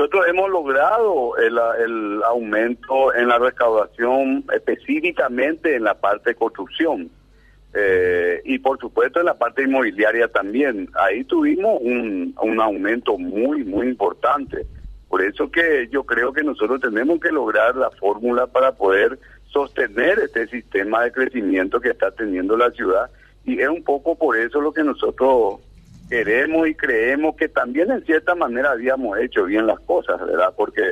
Nosotros hemos logrado el, el, aumento en la recaudación específicamente en la parte de construcción eh, y por supuesto en la parte inmobiliaria también. Ahí tuvimos un, un aumento muy, muy importante. Por eso que yo creo que nosotros tenemos que lograr la fórmula para poder sostener este sistema de crecimiento que está teniendo la ciudad y es un poco por eso lo que nosotros queremos y creemos que también en cierta manera habíamos hecho bien las cosas, ¿verdad? Porque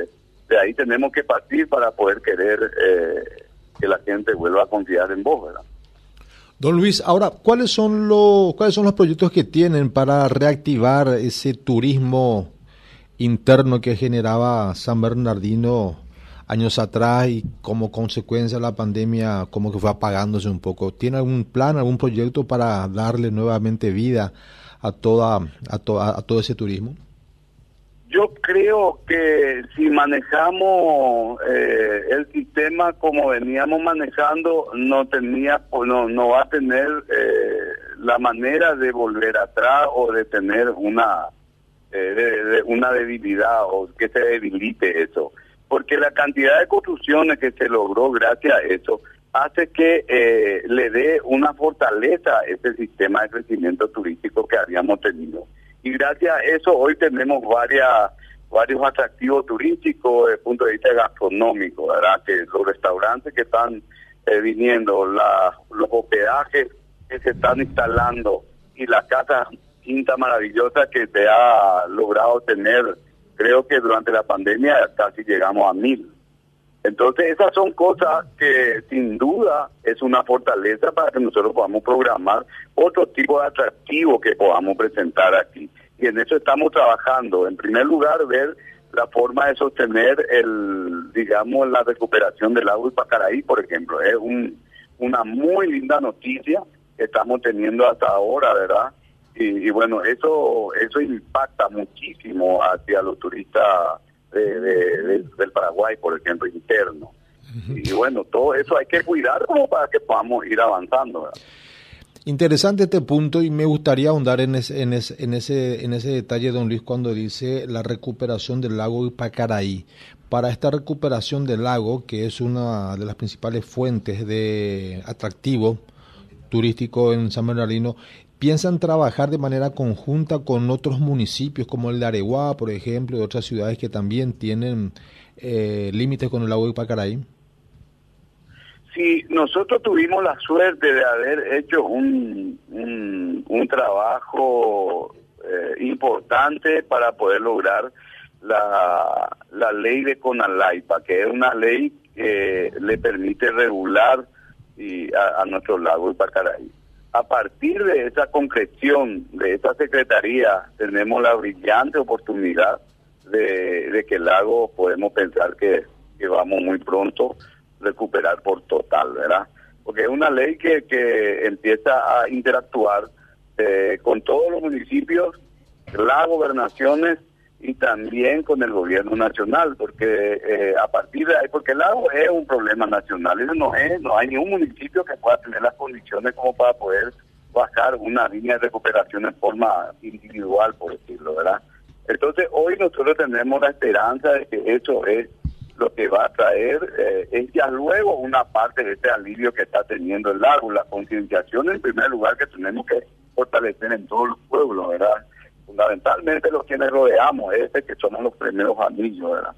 de ahí tenemos que partir para poder querer eh, que la gente vuelva a confiar en vos, ¿verdad? Don Luis, ahora, ¿cuáles son los cuáles son los proyectos que tienen para reactivar ese turismo interno que generaba San Bernardino años atrás y como consecuencia de la pandemia como que fue apagándose un poco? ¿Tiene algún plan, algún proyecto para darle nuevamente vida a toda a, toda, a todo ese turismo? Yo creo que si manejamos eh, el sistema como veníamos manejando, no tenía, no, no va a tener eh, la manera de volver atrás o de tener una eh, una debilidad o que se debilite eso, porque la cantidad de construcciones que se logró gracias a eso hace que eh, le dé una fortaleza a ese sistema de crecimiento turístico que habíamos tenido. Y gracias a eso hoy tenemos varias varios atractivos turísticos desde el punto de vista gastronómico, ¿verdad? Que los restaurantes que están eh, viniendo, los hospedajes que se están instalando y la casa quinta maravillosa que se ha logrado tener, creo que durante la pandemia casi llegamos a mil. Entonces esas son cosas que sin duda es una fortaleza para que nosotros podamos programar otro tipo de atractivo que podamos presentar aquí. Y en eso estamos trabajando. En primer lugar, ver la forma de sostener el, digamos, la recuperación del lago Pacaraí, por ejemplo. Es un, una muy linda noticia que estamos teniendo hasta ahora, ¿verdad? Y, bueno, eso eso impacta muchísimo hacia los turistas del Paraguay, por ejemplo, interno. Y bueno, todo eso hay que cuidar para que podamos ir avanzando. Interesante este punto y me gustaría ahondar en ese, en, ese, en, ese, en ese detalle, don Luis, cuando dice la recuperación del lago Ipacaraí. Para esta recuperación del lago, que es una de las principales fuentes de atractivo turístico en San Bernardino, ¿Piensan trabajar de manera conjunta con otros municipios como el de Areguá, por ejemplo, y otras ciudades que también tienen eh, límites con el lago de Pacaraí? Sí, nosotros tuvimos la suerte de haber hecho un, un, trabajo eh, importante para poder lograr la, la ley de Conalaipa, que es una ley que le permite regular y a, nuestro lago de a partir de esa concreción de esta secretaría tenemos la brillante oportunidad de, que el lago podemos pensar que, vamos muy pronto recuperar por total, ¿verdad? Porque es una ley que, que empieza a interactuar eh, con todos los municipios, las gobernaciones y también con el gobierno nacional, porque eh, a partir de ahí, porque el lago es un problema nacional, eso no es, no hay ningún municipio que pueda tener las condiciones como para poder bajar una línea de recuperación en forma individual, por decirlo, ¿verdad? Entonces hoy nosotros tenemos la esperanza de que eso es lo que va a traer, eh, es ya luego una parte de este alivio que está teniendo el lago, la concienciación en primer lugar que tenemos que fortalecer en todos los pueblos, ¿verdad? Fundamentalmente los quienes rodeamos, este que somos los primeros anillos, ¿verdad?